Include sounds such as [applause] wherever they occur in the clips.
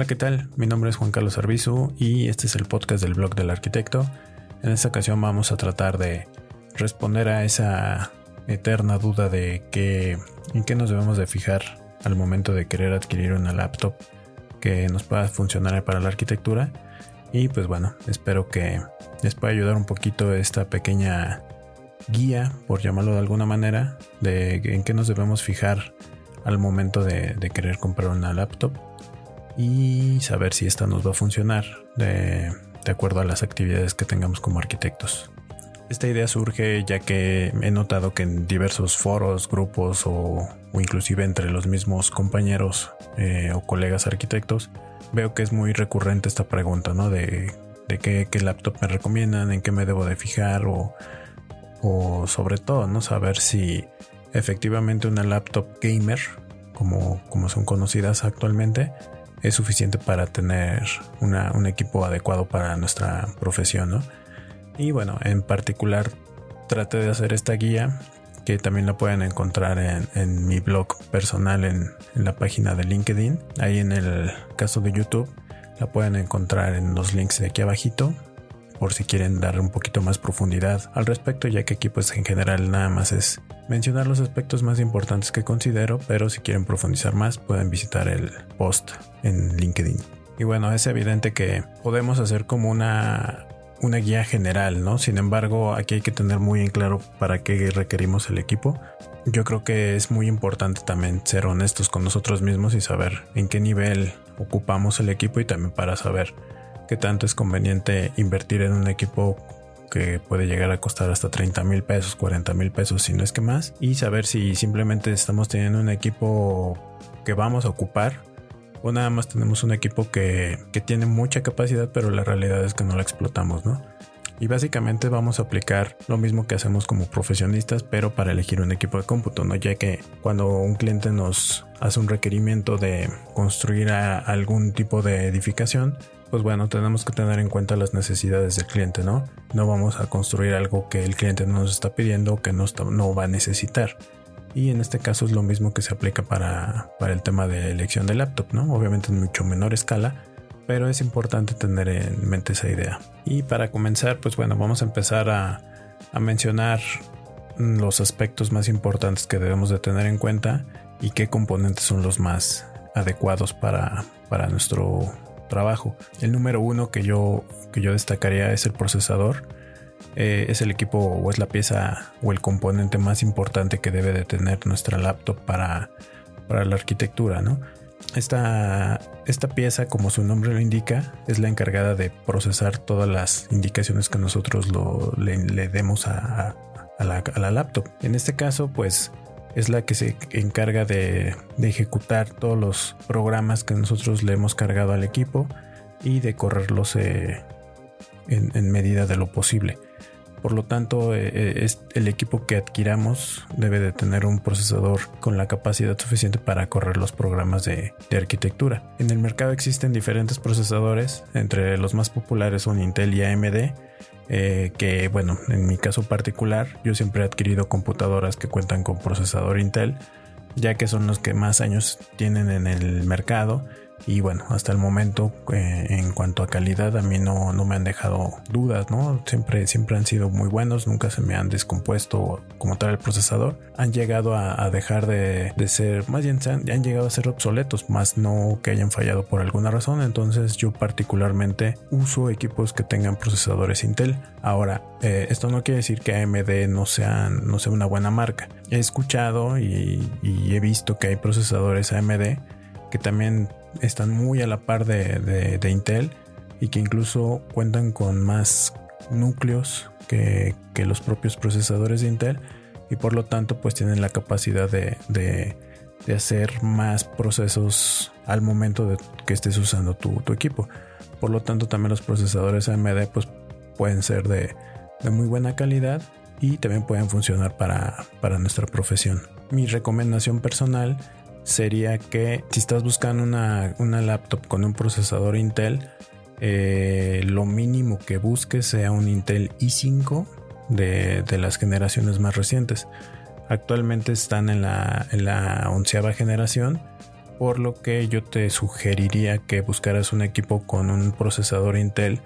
Hola, ¿qué tal? Mi nombre es Juan Carlos Arbizu y este es el podcast del blog del arquitecto. En esta ocasión vamos a tratar de responder a esa eterna duda de que, en qué nos debemos de fijar al momento de querer adquirir una laptop que nos pueda funcionar para la arquitectura. Y pues bueno, espero que les pueda ayudar un poquito esta pequeña guía, por llamarlo de alguna manera, de en qué nos debemos fijar al momento de, querer comprar una laptop y saber si esta nos va a funcionar de, acuerdo a las actividades que tengamos como arquitectos. Esta idea surge ya que he notado que en diversos foros, grupos o, inclusive entre los mismos compañeros eh, o colegas arquitectos, veo que es muy recurrente esta pregunta, ¿no? De, de qué, qué, laptop me recomiendan, en qué me debo de fijar o, o sobre todo, ¿no? Saber si efectivamente una laptop gamer, como, como son conocidas actualmente, es suficiente para tener un equipo adecuado para nuestra profesión, ¿no? Y bueno, en particular traté de hacer esta guía que también la pueden encontrar en, mi blog personal en, en, la página de LinkedIn. Ahí en el caso de YouTube la pueden encontrar en los links de aquí abajito por si quieren dar un poquito más profundidad al respecto, ya que aquí pues en general nada más es mencionar los aspectos más importantes que considero, pero si quieren profundizar más pueden visitar el post en LinkedIn. Y bueno, es evidente que podemos hacer como una una guía general, ¿no? Sin embargo, aquí hay que tener muy en claro para qué requerimos el equipo. Yo creo que es muy importante también ser honestos con nosotros mismos y saber en qué nivel ocupamos el equipo y también para saber qué tanto es conveniente invertir en un equipo que puede llegar a costar hasta 30 mil pesos, 40 mil pesos, si no es que más, y saber si simplemente estamos teniendo un equipo que vamos a ocupar o nada más tenemos un equipo que, que tiene mucha capacidad, pero la realidad es que no la explotamos, ¿no? Y básicamente vamos a aplicar lo mismo que hacemos como profesionistas, pero para elegir un equipo de cómputo, ¿no? Ya que cuando un cliente nos hace un requerimiento de construir algún tipo de edificación, pues bueno, tenemos que tener en cuenta las necesidades del cliente, ¿no? No vamos a construir algo que el cliente no nos está pidiendo que no, va a necesitar. Y en este caso es lo mismo que se aplica para, el tema de elección de laptop, ¿no? Obviamente en mucho menor escala, pero es importante tener en mente esa idea. Y para comenzar, pues bueno, vamos a empezar a, mencionar los aspectos más importantes que debemos de tener en cuenta y qué componentes son los más adecuados para nuestro trabajo. El número uno que yo, que yo destacaría es el procesador. Eh, es el equipo o es la pieza o el componente más importante que debe de tener nuestra laptop para, para la arquitectura, ¿no? Esta, esta pieza, como su nombre lo indica, es la encargada de procesar todas las indicaciones que nosotros lo, le, demos a, a, la, laptop. En este caso, pues es la que se encarga de, ejecutar todos los programas que nosotros le hemos cargado al equipo y de correrlos eh, en, medida de lo posible. Por lo tanto, eh, eh, es el equipo que adquiramos debe de tener un procesador con la capacidad suficiente para correr los programas de, de, arquitectura. En el mercado existen diferentes procesadores, entre los más populares son Intel y AMD, eh, que bueno, en mi caso particular, yo siempre he adquirido computadoras que cuentan con procesador Intel, ya que son los que más años tienen en el mercado y bueno, hasta el momento eh, en cuanto a calidad a mí no, no, me han dejado dudas, ¿no? Siempre, siempre han sido muy buenos, nunca se me han descompuesto como tal el procesador. Han llegado a, dejar de, ser, más bien han, han, llegado a ser obsoletos, más no que hayan fallado por alguna razón. Entonces yo particularmente uso equipos que tengan procesadores Intel. Ahora, eh, esto no quiere decir que AMD no, sean, no sea una buena marca. He escuchado y he visto que hay procesadores AMD que también están muy a la par de, Intel y que incluso cuentan con más núcleos que, los propios procesadores de Intel y por lo tanto pues tienen la capacidad de, hacer más procesos al momento de que estés usando tu, equipo. Por lo tanto también los procesadores AMD pues pueden ser de, muy buena calidad y también pueden funcionar para, para nuestra profesión. Mi recomendación personal sería que si estás buscando una, laptop con un procesador Intel, eh, lo mínimo que busques sea un Intel i5 de, las generaciones más recientes. Actualmente están en la, en la onceava generación por lo que yo te sugeriría que buscaras un equipo con un procesador Intel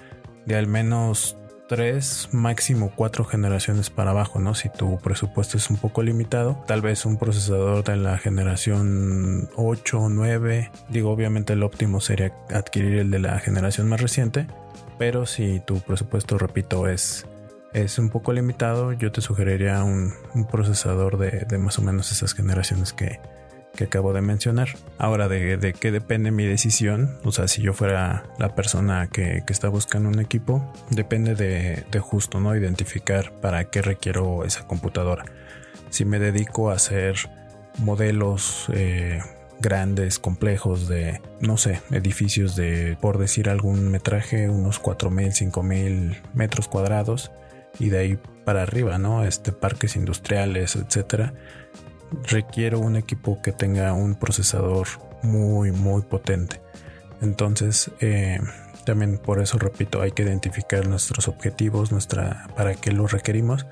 de al menos 3, máximo 4 generaciones para abajo, ¿no? Si tu presupuesto es un poco limitado, tal vez un procesador de la generación 8 o 9. Digo, obviamente el óptimo sería adquirir el de la generación más reciente, pero si tu presupuesto, repito, es, es un poco limitado, yo te sugeriría un, procesador de, de más o menos esas generaciones que, que acabo de mencionar. Ahora, ¿de, qué depende mi decisión? O sea, si yo fuera la persona que, está buscando un equipo, depende de, justo, ¿no? Identificar para qué requiero esa computadora. Si me dedico a hacer modelos eh, grandes, complejos de, no sé, edificios de, por decir algún metraje, unos 4.000, 5.000 metros cuadrados y de ahí para arriba, ¿no? Este, parques industriales, etcétera requiero un equipo que tenga un procesador muy muy potente. Entonces eh, también por eso repito hay que identificar nuestros objetivos nuestra para qué los requerimos.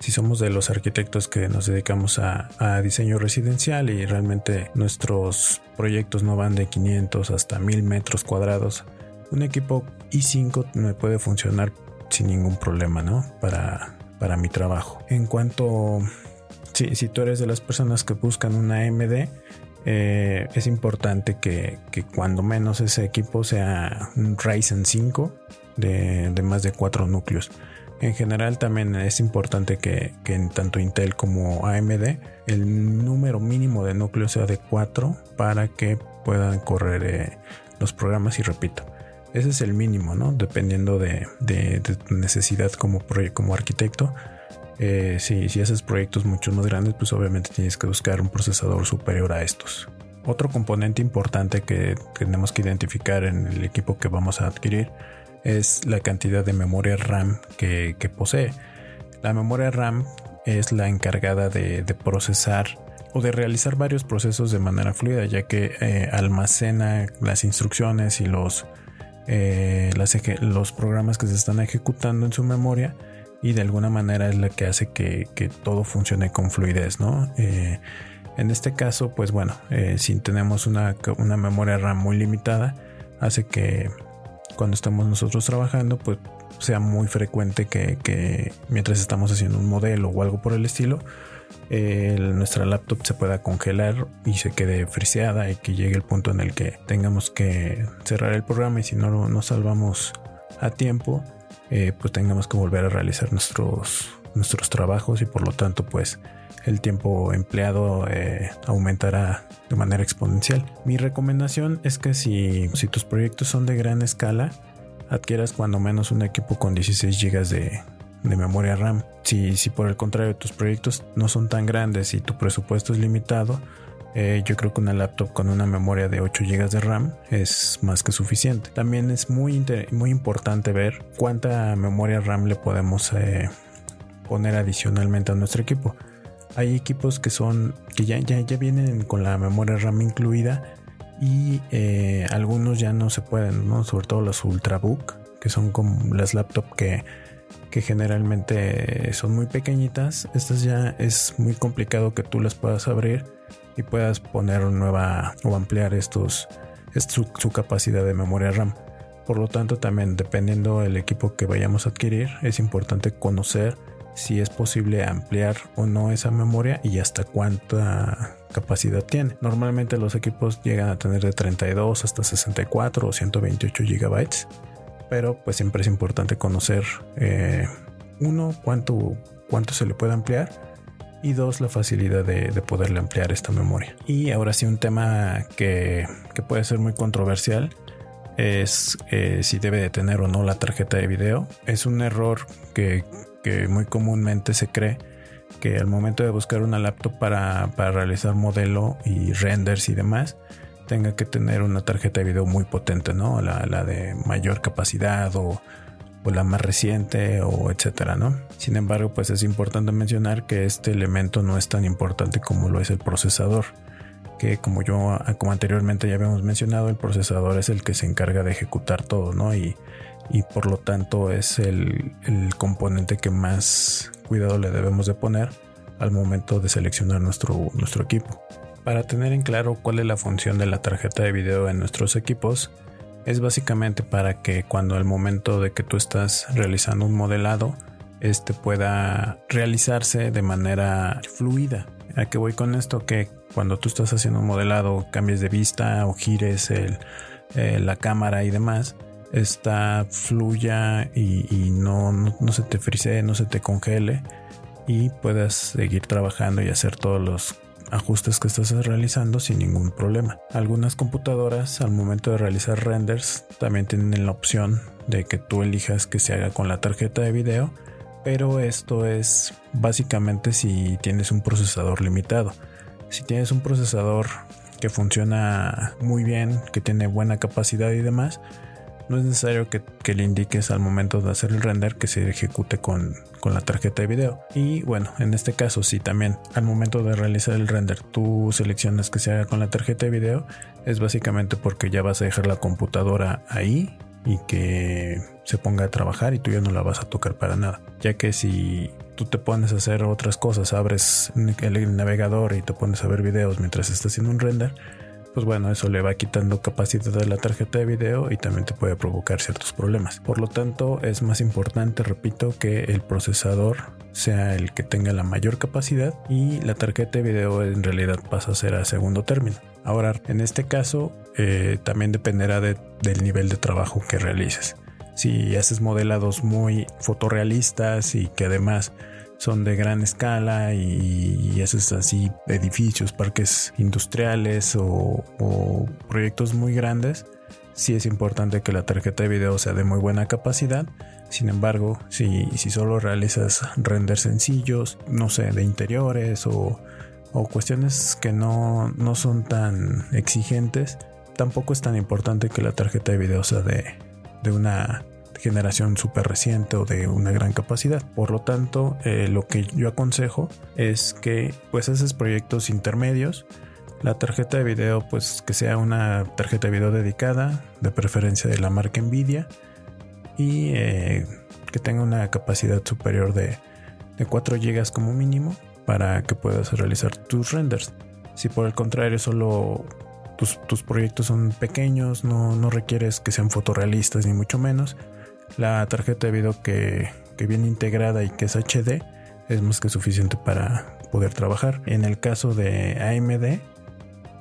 Si somos de los arquitectos que nos dedicamos a, diseño residencial y realmente nuestros proyectos no van de 500 hasta 1000 metros cuadrados un equipo i5 me puede funcionar sin ningún problema no para para mi trabajo. En cuanto si, tú eres de las personas que buscan una AMD, eh, es importante que, cuando menos ese equipo sea un Ryzen 5 de, más de 4 núcleos. En general también es importante que, en tanto Intel como AMD el número mínimo de núcleos sea de 4 para que puedan correr eh, los programas y repito. Ese es el mínimo, ¿no? Dependiendo de, tu necesidad como, como arquitecto eh, si, haces proyectos mucho más grandes, pues obviamente tienes que buscar un procesador superior a estos. Otro componente importante que tenemos que identificar en el equipo que vamos a adquirir es la cantidad de memoria RAM que, posee. La memoria RAM es la encargada de, procesar o de realizar varios procesos de manera fluida, ya que eh, almacena las instrucciones y los, eh, los programas que se están ejecutando en su memoria y de alguna manera es la que hace que, todo funcione con fluidez, ¿no? Eh, en este caso, pues bueno, eh, si tenemos una, memoria RAM muy limitada, hace que cuando estamos nosotros trabajando, pues sea muy frecuente que, mientras estamos haciendo un modelo o algo por el estilo, nuestra laptop se pueda congelar y se quede friseada y que llegue el punto en el que tengamos que cerrar el programa y si no lo salvamos a tiempo, eh, pues tengamos que volver a realizar nuestros, nuestros trabajos y por lo tanto pues el tiempo empleado eh, aumentará de manera exponencial. Mi recomendación es que si, si tus proyectos son de gran escala, adquieras cuando menos un equipo con 16 GB de, de memoria RAM. Si, si por el contrario tus proyectos no son tan grandes y tu presupuesto es limitado, eh, yo creo que una laptop con una memoria de 8 GB de RAM es más que suficiente. También es muy, muy importante ver cuánta memoria RAM le podemos eh, poner adicionalmente a nuestro equipo. Hay equipos que son que ya, ya, ya vienen con la memoria RAM incluida y eh, algunos ya no se pueden, ¿no? sobre todo los Ultrabook, que son como las laptops que, que generalmente son muy pequeñitas. Estas ya es muy complicado que tú las puedas abrir y puedas poner nueva o ampliar estos su, su, capacidad de memoria RAM. Por lo tanto, también dependiendo del equipo que vayamos a adquirir, es importante conocer si es posible ampliar o no esa memoria y hasta cuánta capacidad tiene. Normalmente los equipos llegan a tener de 32 hasta 64 o 128 gigabytes, pero pues siempre es importante conocer eh, uno cuánto, cuánto se le puede ampliar y dos, la facilidad de, poderle ampliar esta memoria. Y ahora sí, un tema que, puede ser muy controversial es eh, si debe de tener o no la tarjeta de video. Es un error que, muy comúnmente se cree que al momento de buscar una laptop para, para, realizar modelo y renders y demás, tenga que tener una tarjeta de video muy potente, ¿no? La, la de mayor capacidad o o la más reciente o etcétera, ¿no? Sin embargo, pues es importante mencionar que este elemento no es tan importante como lo es el procesador, que como yo como anteriormente ya habíamos mencionado, el procesador es el que se encarga de ejecutar todo, ¿no? Y, y por lo tanto es el, el, componente que más cuidado le debemos de poner al momento de seleccionar nuestro, nuestro equipo. Para tener en claro cuál es la función de la tarjeta de video en nuestros equipos, es básicamente para que cuando al momento de que tú estás realizando un modelado, este pueda realizarse de manera fluida. ¿A qué voy con esto? Que cuando tú estás haciendo un modelado, cambies de vista o gires el, eh, la cámara y demás, esta fluya y, no, no, se te frisee, no se te congele y puedas seguir trabajando y hacer todos los ajustes que estás realizando sin ningún problema. Algunas computadoras al momento de realizar renders también tienen la opción de que tú elijas que se haga con la tarjeta de video, pero esto es básicamente si tienes un procesador limitado. Si tienes un procesador que funciona muy bien, que tiene buena capacidad y demás, no es necesario que, le indiques al momento de hacer el render que se ejecute con, con, la tarjeta de video. Y bueno, en este caso, si también al momento de realizar el render tú seleccionas que se haga con la tarjeta de video, es básicamente porque ya vas a dejar la computadora ahí y que se ponga a trabajar y tú ya no la vas a tocar para nada. Ya que si tú te pones a hacer otras cosas, abres el navegador y te pones a ver videos mientras estás haciendo un render, pues bueno, eso le va quitando capacidad de la tarjeta de video y también te puede provocar ciertos problemas. Por lo tanto, es más importante, repito, que el procesador sea el que tenga la mayor capacidad y la tarjeta de video en realidad pasa a ser a segundo término. Ahora, en este caso, eh, también dependerá del nivel de trabajo que realices. Si haces modelados muy fotorrealistas y que además son de gran escala y, haces así edificios, parques industriales o, proyectos muy grandes, sí es importante que la tarjeta de video sea de muy buena capacidad. Sin embargo, si, si solo realizas renders sencillos, no sé, de interiores o, cuestiones que no, no son tan exigentes, tampoco es tan importante que la tarjeta de video sea de, de una generación súper reciente o de una gran capacidad. Por lo tanto, eh, lo que yo aconsejo es que pues haces proyectos intermedios. La tarjeta de video pues que sea una tarjeta de video dedicada, de preferencia de la marca Nvidia y eh, que tenga una capacidad superior de, de 4 GB como mínimo para que puedas realizar tus renders. Si por el contrario solo tus, tus proyectos son pequeños, no, no, requieres que sean fotorrealistas ni mucho menos, la tarjeta de video que, viene integrada y que es HD es más que suficiente para poder trabajar. En el caso de AMD,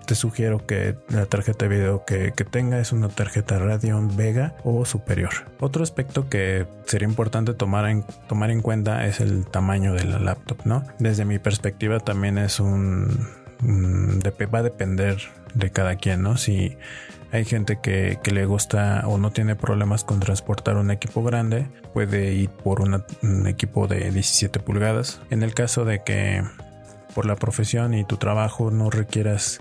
te sugiero que la tarjeta de video que, tenga es una tarjeta Radeon Vega o superior. Otro aspecto que sería importante tomar en, tomar en cuenta es el tamaño de la laptop, ¿no? Desde mi perspectiva también es un... va a depender de cada quien, ¿no? Si hay gente que, le gusta o no tiene problemas con transportar un equipo grande, puede ir por un equipo de 17 pulgadas. En el caso de que por la profesión y tu trabajo no requieras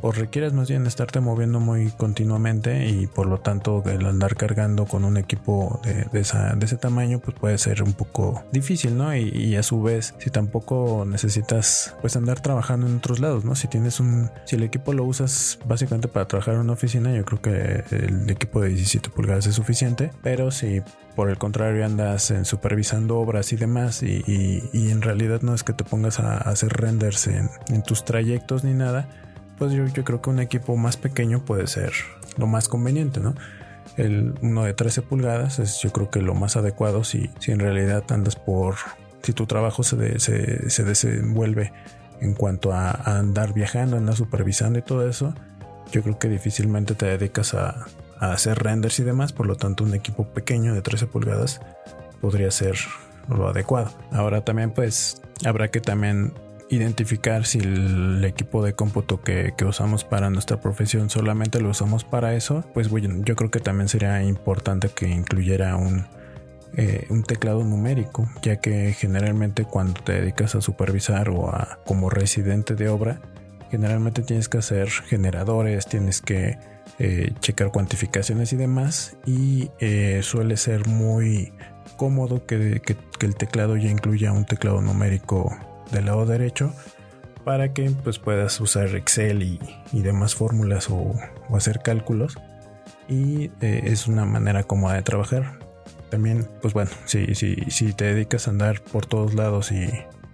o requieres más bien estarte moviendo muy continuamente y por lo tanto el andar cargando con un equipo de, ese tamaño pues puede ser un poco difícil, ¿no? Y, a su vez si tampoco necesitas pues andar trabajando en otros lados, ¿no? Si tienes un, si el equipo lo usas básicamente para trabajar en una oficina, yo creo que el equipo de 17 pulgadas es suficiente, pero si por el contrario andas en supervisando obras y demás y, en realidad no es que te pongas a hacer renders en, en tus trayectos ni nada, pues yo, creo que un equipo más pequeño puede ser lo más conveniente, ¿no? El uno de 13 pulgadas es yo creo que lo más adecuado si, si en realidad andas por, si tu trabajo se, se, desenvuelve en cuanto a, andar viajando, andar supervisando y todo eso, yo creo que difícilmente te dedicas a, a, hacer renders y demás, por lo tanto un equipo pequeño de 13 pulgadas podría ser lo adecuado. Ahora también pues habrá que también identificar si el equipo de cómputo que, usamos para nuestra profesión solamente lo usamos para eso, pues bueno, yo creo que también sería importante que incluyera un, eh, un teclado numérico, ya que generalmente cuando te dedicas a supervisar o a como residente de obra, generalmente tienes que hacer generadores, tienes que eh, checar cuantificaciones y demás, y eh, suele ser muy cómodo que, que el teclado ya incluya un teclado numérico del lado derecho para que pues puedas usar Excel y, demás fórmulas o, hacer cálculos. Y eh, es una manera cómoda de trabajar. También pues bueno si, si, si te dedicas a andar por todos lados y,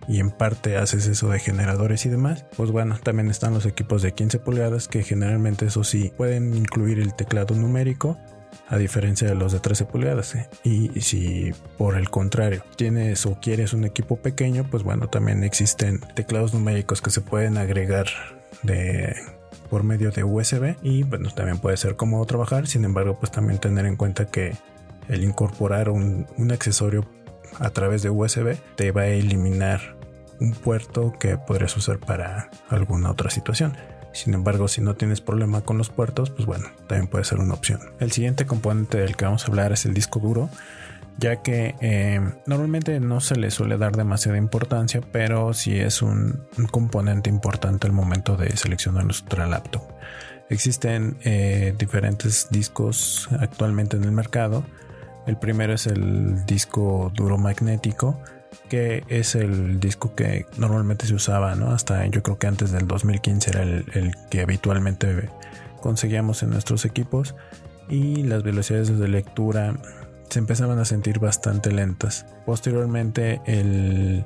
y en parte haces eso de generadores y demás, pues bueno, también están los equipos de 15 pulgadas que generalmente eso sí pueden incluir el teclado numérico a diferencia de los de 13 pulgadas. ¿eh? Y si por el contrario tienes o quieres un equipo pequeño, pues bueno, también existen teclados numéricos que se pueden agregar de por medio de USB y bueno, también puede ser cómodo trabajar, sin embargo, pues también tener en cuenta que el incorporar un, un accesorio a través de USB te va a eliminar un puerto que podrías usar para alguna otra situación. Sin embargo, si no tienes problema con los puertos, pues bueno, también puede ser una opción. El siguiente componente del que vamos a hablar es el disco duro, ya que eh, normalmente no se le suele dar demasiada importancia, pero sí es un, componente importante al momento de seleccionar nuestra laptop. Existen eh, diferentes discos actualmente en el mercado. El primero es el disco duro magnético, que es el disco que normalmente se usaba, ¿no? Hasta yo creo que antes del 2015 era el, que habitualmente conseguíamos en nuestros equipos y las velocidades de lectura se empezaban a sentir bastante lentas. Posteriormente el,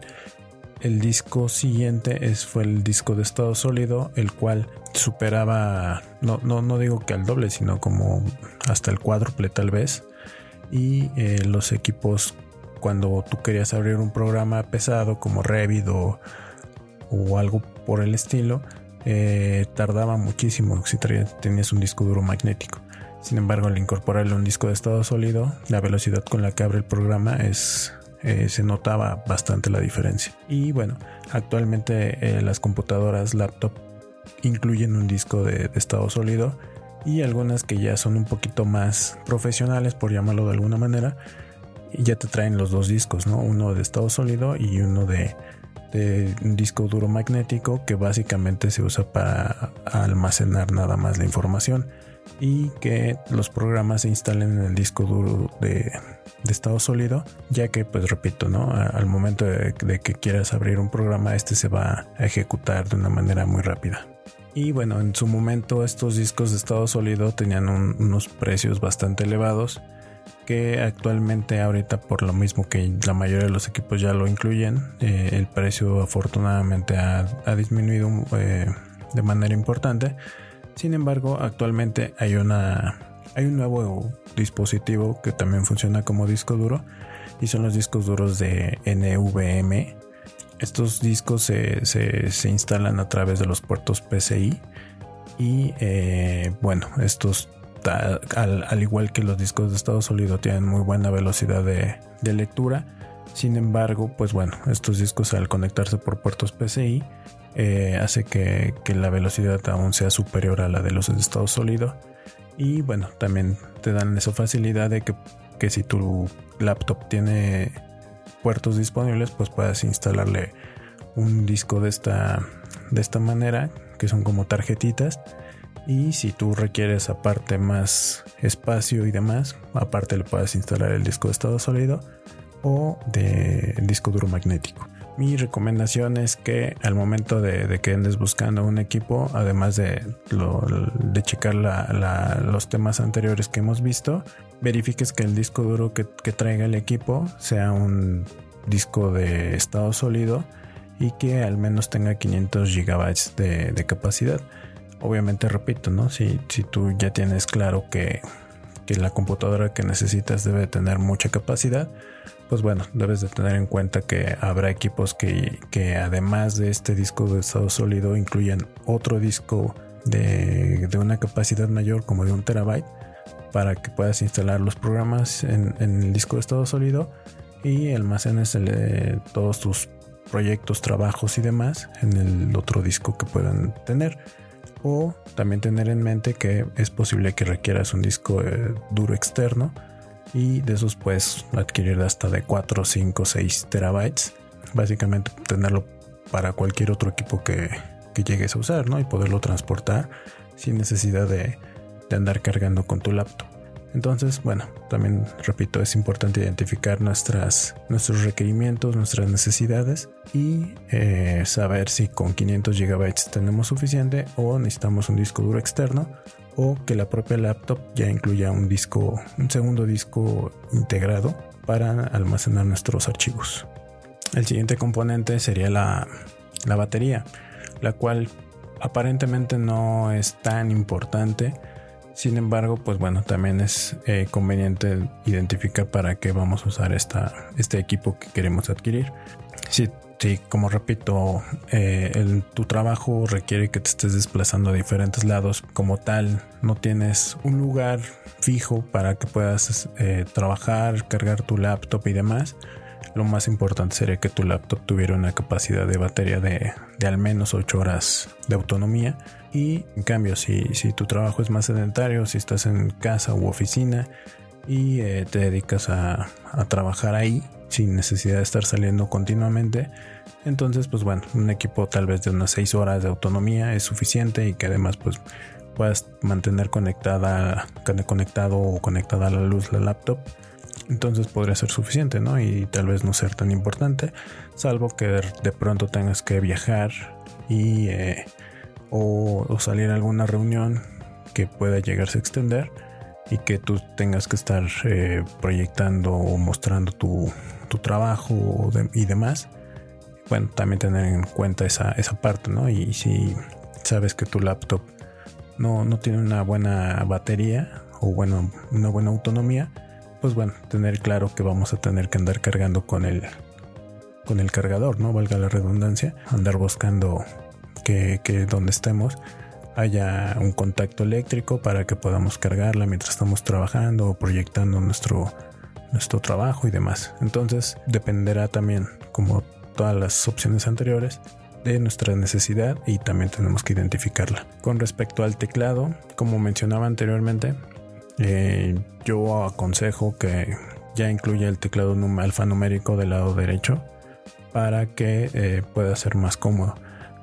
el disco siguiente es, fue el disco de estado sólido, el cual superaba, no, no, no digo que al doble, sino como hasta el cuádruple tal vez. Y eh, los equipos cuando tú querías abrir un programa pesado como Revit o, algo por el estilo, eh, tardaba muchísimo si tenías un disco duro magnético. Sin embargo, al incorporarle un disco de estado sólido, la velocidad con la que abre el programa es eh, se notaba bastante la diferencia. Y bueno, actualmente eh, las computadoras laptop incluyen un disco de, estado sólido y algunas que ya son un poquito más profesionales, por llamarlo de alguna manera, ya te traen los dos discos, ¿no? Uno de estado sólido y uno de, disco duro magnético que básicamente se usa para almacenar nada más la información y que los programas se instalen en el disco duro de, estado sólido ya que pues repito no al momento de, que quieras abrir un programa este se va a ejecutar de una manera muy rápida y bueno en su momento estos discos de estado sólido tenían unos precios bastante elevados que actualmente ahorita por lo mismo que la mayoría de los equipos ya lo incluyen, eh, el precio afortunadamente ha, disminuido eh, de manera importante. Sin embargo, actualmente hay una hay un nuevo dispositivo que también funciona como disco duro y son los discos duros de NVMe. Estos discos se, se, instalan a través de los puertos PCI y eh, bueno, estos al, igual que los discos de estado sólido tienen muy buena velocidad de, lectura. Sin embargo, pues bueno, estos discos al conectarse por puertos PCI eh, hace que, la velocidad aún sea superior a la de los de estado sólido. Y bueno, también te dan esa facilidad de que, que si tu laptop tiene puertos disponibles, pues puedas instalarle un disco de esta, de esta manera, que son como tarjetitas y si tú requieres aparte más espacio y demás, aparte le puedes instalar el disco de estado sólido o de disco duro magnético. Mi recomendación es que al momento de, que andes buscando un equipo, además de, de checar los temas anteriores que hemos visto, verifiques que el disco duro que, traiga el equipo sea un disco de estado sólido y que al menos tenga 500 gigabytes de capacidad obviamente repito, ¿no? Si, si tú ya tienes claro que, la computadora que necesitas debe tener mucha capacidad, pues bueno, debes de tener en cuenta que habrá equipos que, que además de este disco de estado sólido incluyen otro disco de, una capacidad mayor como de un terabyte para que puedas instalar los programas en, el disco de estado sólido y almacenes todos tus proyectos, trabajos y demás en el otro disco que puedan tener. O también tener en mente que es posible que requieras un disco eh, duro externo y de esos puedes adquirir hasta de 4, 5, 6 terabytes. Básicamente tenerlo para cualquier otro equipo que, llegues a usar, ¿no? Y poderlo transportar sin necesidad de andar cargando con tu laptop. Entonces, bueno, también repito, es importante identificar nuestras, nuestros requerimientos, nuestras necesidades y eh, saber si con 500 GB tenemos suficiente o necesitamos un disco duro externo o que la propia laptop ya incluya un disco, un segundo disco integrado para almacenar nuestros archivos. El siguiente componente sería la, la batería, la cual aparentemente no es tan importante. Sin embargo, pues bueno, también es eh, conveniente identificar para qué vamos a usar esta, este equipo que queremos adquirir. Si Sí, como repito, eh, tu trabajo requiere que te estés desplazando a diferentes lados. Como tal, no tienes un lugar fijo para que puedas eh, trabajar, cargar tu laptop y demás. Lo más importante sería que tu laptop tuviera una capacidad de batería de, al menos 8 horas de autonomía. Y en cambio, si, tu trabajo es más sedentario, si estás en casa u oficina y eh, te dedicas a trabajar ahí, sin necesidad de estar saliendo continuamente. Entonces, pues bueno, un equipo tal vez de unas 6 horas de autonomía es suficiente y que además pues puedas mantener conectada, conectado o conectada a la luz la laptop. Entonces podría ser suficiente, ¿no? Y tal vez no ser tan importante, salvo que de pronto tengas que viajar y eh, o, salir a alguna reunión que pueda llegarse a extender y que tú tengas que estar eh, proyectando o mostrando tu, tu trabajo y demás, bueno, también tener en cuenta esa, esa parte, ¿no? Y si sabes que tu laptop no, no tiene una buena batería o bueno, una buena autonomía, pues bueno, tener claro que vamos a tener que andar cargando con el, con el cargador, ¿no? Valga la redundancia, andar buscando que, donde estemos haya un contacto eléctrico para que podamos cargarla mientras estamos trabajando o proyectando nuestro, nuestro trabajo y demás. Entonces dependerá también, como todas las opciones anteriores, de nuestra necesidad y también tenemos que identificarla. Con respecto al teclado, como mencionaba anteriormente, eh, yo aconsejo que ya incluya el teclado alfanumérico del lado derecho para que eh, pueda ser más cómodo.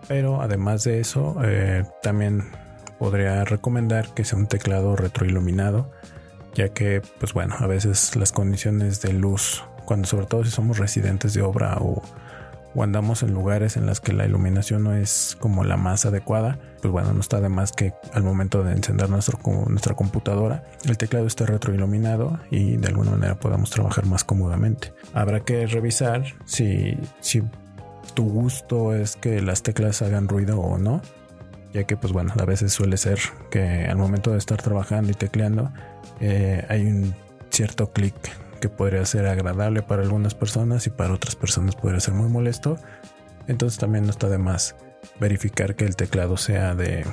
Pero además de eso, eh, también podría recomendar que sea un teclado retroiluminado ya que pues bueno, a veces las condiciones de luz, cuando sobre todo si somos residentes de obra o, andamos en lugares en las que la iluminación no es como la más adecuada, pues bueno, no está de más que al momento de encender nuestra computadora, el teclado esté retroiluminado y de alguna manera podamos trabajar más cómodamente. Habrá que revisar si, si tu gusto es que las teclas hagan ruido o no, ya que pues bueno, a veces suele ser que al momento de estar trabajando y tecleando, eh, hay un cierto clic que podría ser agradable para algunas personas y para otras personas podría ser muy molesto. Entonces también no está de más verificar que el teclado sea de,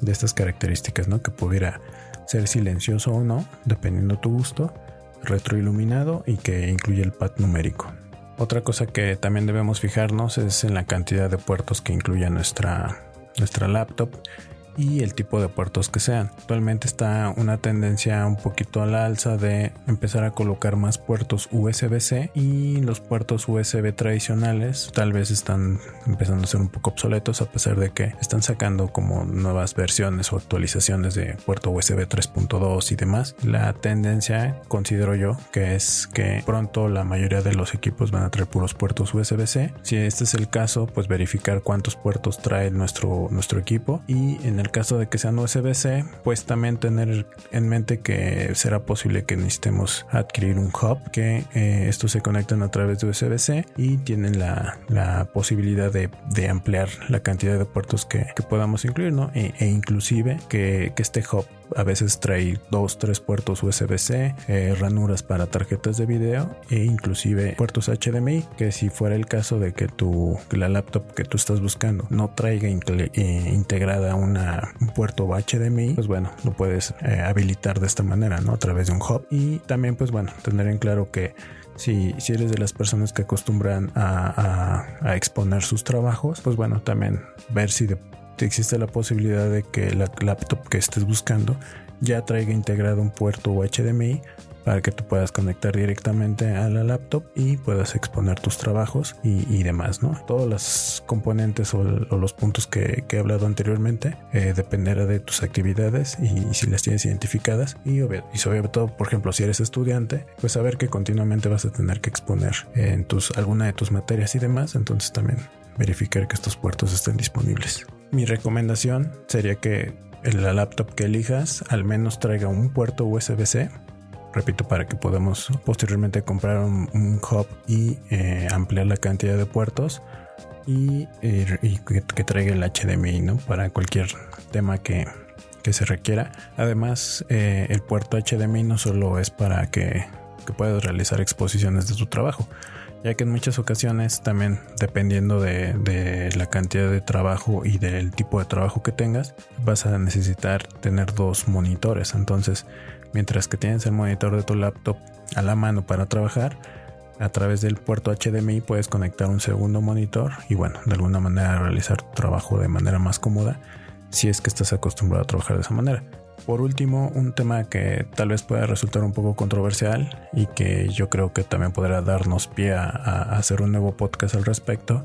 de estas características, ¿no? Que pudiera ser silencioso o no, dependiendo tu gusto, retroiluminado y que incluye el pad numérico. Otra cosa que también debemos fijarnos es en la cantidad de puertos que incluye nuestra, nuestra laptop y el tipo de puertos que sean. Actualmente está una tendencia un poquito a la alza de empezar a colocar más puertos USB-C y los puertos USB tradicionales tal vez están empezando a ser un poco obsoletos a pesar de que están sacando como nuevas versiones o actualizaciones de puerto USB 3.2 y demás. La tendencia considero yo que es que pronto la mayoría de los equipos van a traer puros puertos USB-C. Si este es el caso, pues verificar cuántos puertos trae nuestro, nuestro equipo y en el caso de que sean USB-C, pues también tener en mente que será posible que necesitemos adquirir un hub, que eh, estos se conectan a través de USB-C y tienen la, posibilidad de, ampliar la cantidad de puertos que, podamos incluir, ¿no? E, e inclusive que, que este hub a veces trae dos, tres puertos USB-C, eh, ranuras para tarjetas de video e inclusive puertos HDMI, que si fuera el caso de que tu la laptop que tú estás buscando no traiga eh, integrada una, un puerto HDMI, pues bueno, lo puedes eh, habilitar de esta manera, ¿no? A través de un hub. Y también, pues bueno, tener en claro que si, si, eres de las personas que acostumbran a, a, exponer sus trabajos, pues bueno, también ver si de existe la posibilidad de que la laptop que estés buscando ya traiga integrado un puerto HDMI para que tú puedas conectar directamente a la laptop y puedas exponer tus trabajos y, demás, ¿no? Todos los componentes o, los puntos que, he hablado anteriormente eh, dependerá de tus actividades y, si las tienes identificadas y, y sobre todo, por ejemplo, si eres estudiante, pues saber que continuamente vas a tener que exponer en tus, alguna de tus materias y demás, entonces también verificar que estos puertos estén disponibles. Mi recomendación sería que la laptop que elijas al menos traiga un puerto USB-C repito, para que podamos posteriormente comprar un, hub y eh, ampliar la cantidad de puertos y, que, traiga el HDMI, ¿no? Para cualquier tema que, se requiera. Además, eh, el puerto HDMI no solo es para que, que puedas realizar exposiciones de tu trabajo, ya que en muchas ocasiones también dependiendo de, la cantidad de trabajo y del tipo de trabajo que tengas, vas a necesitar tener dos monitores. Entonces, mientras que tienes el monitor de tu laptop a la mano para trabajar, a través del puerto HDMI puedes conectar un segundo monitor y bueno, de alguna manera realizar tu trabajo de manera más cómoda si es que estás acostumbrado a trabajar de esa manera. Por último, un tema que tal vez pueda resultar un poco controversial y que yo creo que también podrá darnos pie a, hacer un nuevo podcast al respecto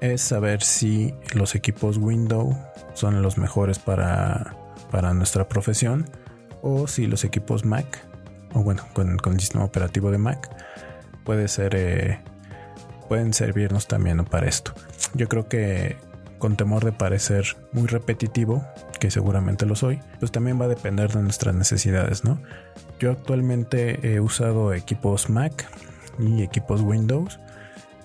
es saber si los equipos Windows son los mejores para, nuestra profesión o si los equipos Mac o bueno con, el sistema operativo de Mac puede eh, pueden servirnos también para esto. Yo creo que con temor de parecer muy repetitivo, que seguramente lo soy, pues también va a depender de nuestras necesidades, ¿no? Yo actualmente he usado equipos Mac y equipos Windows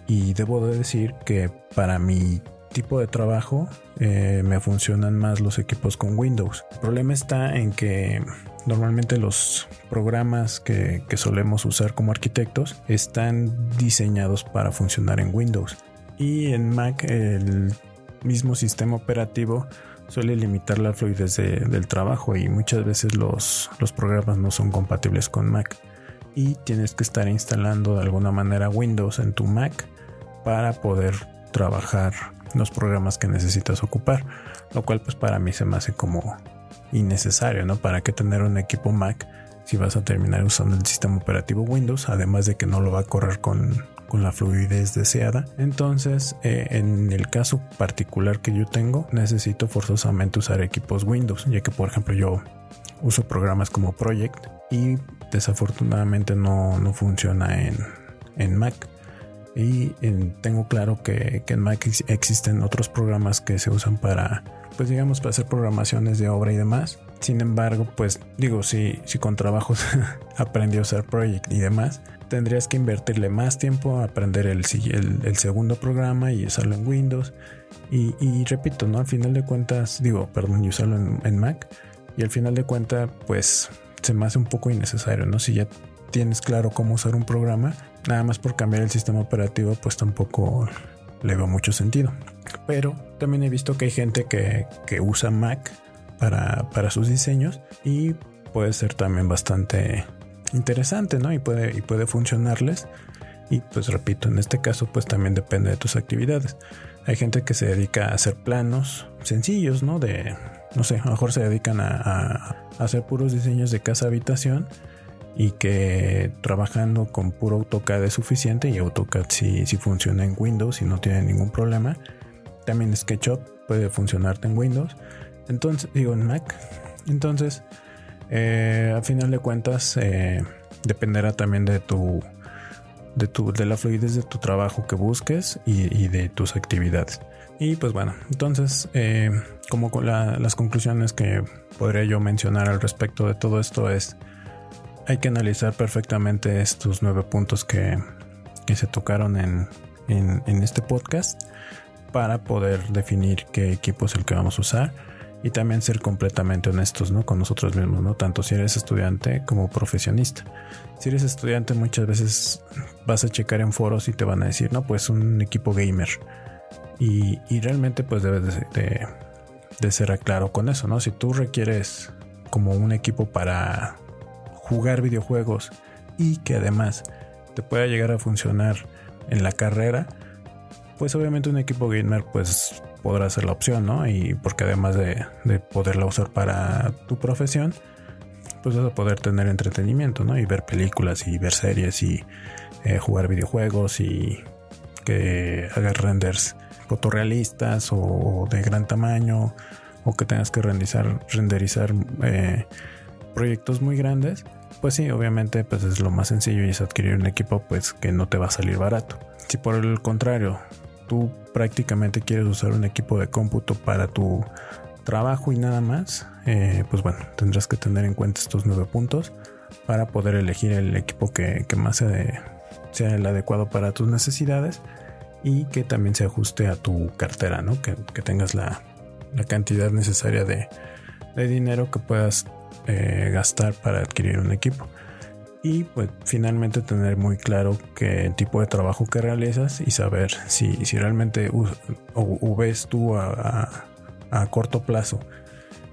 y debo de decir que para mi tipo de trabajo eh, me funcionan más los equipos con Windows. El problema está en que normalmente los programas que, que solemos usar como arquitectos están diseñados para funcionar en Windows. Y en Mac el mismo sistema operativo suele limitar la fluidez del trabajo y muchas veces los, los programas no son compatibles con Mac y tienes que estar instalando de alguna manera Windows en tu Mac para poder trabajar los programas que necesitas ocupar, lo cual pues para mí se me hace como innecesario, ¿no? ¿Para qué tener un equipo Mac si vas a terminar usando el sistema operativo Windows? Además de que no lo va a correr con, con la fluidez deseada. Entonces, eh, en el caso particular que yo tengo, necesito forzosamente usar equipos Windows, ya que por ejemplo yo uso programas como Project y desafortunadamente no, funciona en, en Mac. Y tengo claro que, que, en Mac existen otros programas que se usan para, pues digamos, para hacer programaciones de obra y demás. Sin embargo, pues digo, si, si con trabajos [laughs] aprendí a usar Project y demás, tendrías que invertirle más tiempo a aprender el, el, segundo programa y usarlo en Windows. Y, repito, ¿no? Al final de cuentas, digo, perdón, y usarlo en, Mac. Y al final de cuentas, pues se me hace un poco innecesario, ¿no? Si ya tienes claro cómo usar un programa, nada más por cambiar el sistema operativo, pues tampoco le veo mucho sentido. Pero también he visto que hay gente que, que usa Mac para, para sus diseños y puede ser también bastante interesante, ¿no? Y puede, y puede funcionarles. Y pues repito, en este caso pues también depende de tus actividades. Hay gente que se dedica a hacer planos sencillos, ¿no? De, no sé, a lo mejor se dedican a, hacer puros diseños de casa habitación y que trabajando con puro AutoCAD es suficiente y AutoCAD si funciona en Windows y no tiene ningún problema. También SketchUp puede funcionarte en Windows. Entonces, digo en Mac. Entonces, eh, a final de cuentas, eh, dependerá también de tu, de tu, de la fluidez de tu trabajo que busques y, de tus actividades. Y pues bueno, entonces, eh, como las conclusiones que podría yo mencionar al respecto de todo esto es, hay que analizar perfectamente estos nueve puntos que, se tocaron en, en este podcast para poder definir qué equipo es el que vamos a usar y también ser completamente honestos ¿no? con nosotros mismos, ¿no? tanto si eres estudiante como profesionista. Si eres estudiante muchas veces vas a checar en foros y te van a decir, no, pues un equipo gamer. Y, realmente pues debes de, de, ser claro con eso, ¿no? Si tú requieres como un equipo para jugar videojuegos y que además te pueda llegar a funcionar en la carrera, pues obviamente un equipo gamer pues podrá ser la opción, ¿no? Y porque además de, poderla usar para tu profesión, pues vas a poder tener entretenimiento, ¿no? Y ver películas y ver series y eh, jugar videojuegos y que hagas renders fotorrealistas o, de gran tamaño o que tengas que renderizar, renderizar eh, proyectos muy grandes, pues sí, obviamente pues es lo más sencillo y es adquirir un equipo pues que no te va a salir barato. Si por el contrario tú prácticamente quieres usar un equipo de cómputo para tu trabajo y nada más, eh, pues bueno, tendrás que tener en cuenta estos nueve puntos para poder elegir el equipo que, más sea el adecuado para tus necesidades y que también se ajuste a tu cartera, ¿no? Que, tengas la, cantidad necesaria de, dinero que puedas eh, gastar para adquirir un equipo. Y pues finalmente tener muy claro qué tipo de trabajo que realizas y saber si, si realmente ves tú a, corto plazo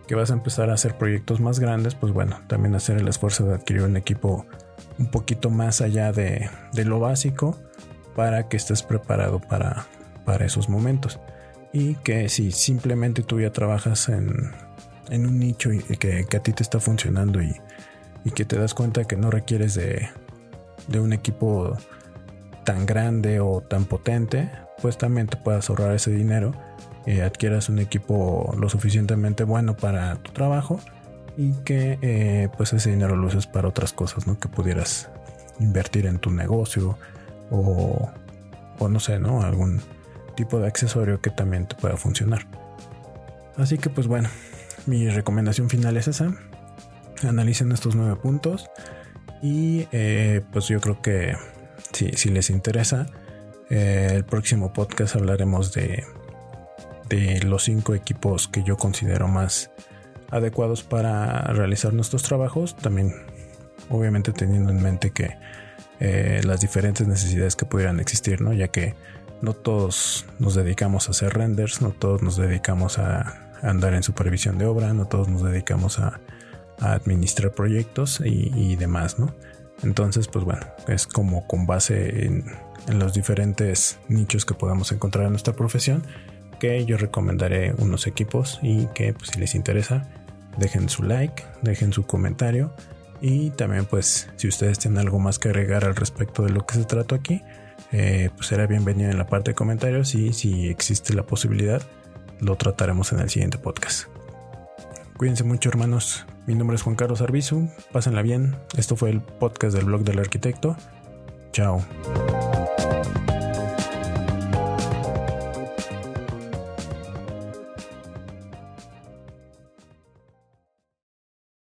que vas a empezar a hacer proyectos más grandes, pues bueno, también hacer el esfuerzo de adquirir un equipo un poquito más allá de, de lo básico para que estés preparado para, para esos momentos. Y que si simplemente tú ya trabajas en, un nicho y que, a ti te está funcionando y, que te das cuenta que no requieres de, un equipo tan grande o tan potente, pues también te puedas ahorrar ese dinero, y adquieras un equipo lo suficientemente bueno para tu trabajo y que eh, pues ese dinero lo uses para otras cosas, ¿no? Que pudieras invertir en tu negocio, o, no sé, ¿no? Algún tipo de accesorio que también te pueda funcionar. Así que pues bueno, mi recomendación final es esa. Analicen estos nueve puntos y eh, pues yo creo que si, les interesa, eh, el próximo podcast hablaremos de, de los cinco equipos que yo considero más adecuados para realizar nuestros trabajos. También obviamente teniendo en mente que eh, las diferentes necesidades que pudieran existir, ¿no? Ya que no todos nos dedicamos a hacer renders, no todos nos dedicamos a, andar en supervisión de obra, no todos nos dedicamos a, administrar proyectos y, demás, ¿no? Entonces, pues bueno, es como con base en, los diferentes nichos que podamos encontrar en nuestra profesión que yo recomendaré unos equipos y que pues, si les interesa dejen su like, dejen su comentario y también pues si ustedes tienen algo más que agregar al respecto de lo que se trató aquí, eh, pues será bienvenido en la parte de comentarios y si existe la posibilidad lo trataremos en el siguiente podcast. Cuídense mucho hermanos, mi nombre es Juan Carlos Arbizu, pásenla bien, esto fue el podcast del blog del arquitecto, chao.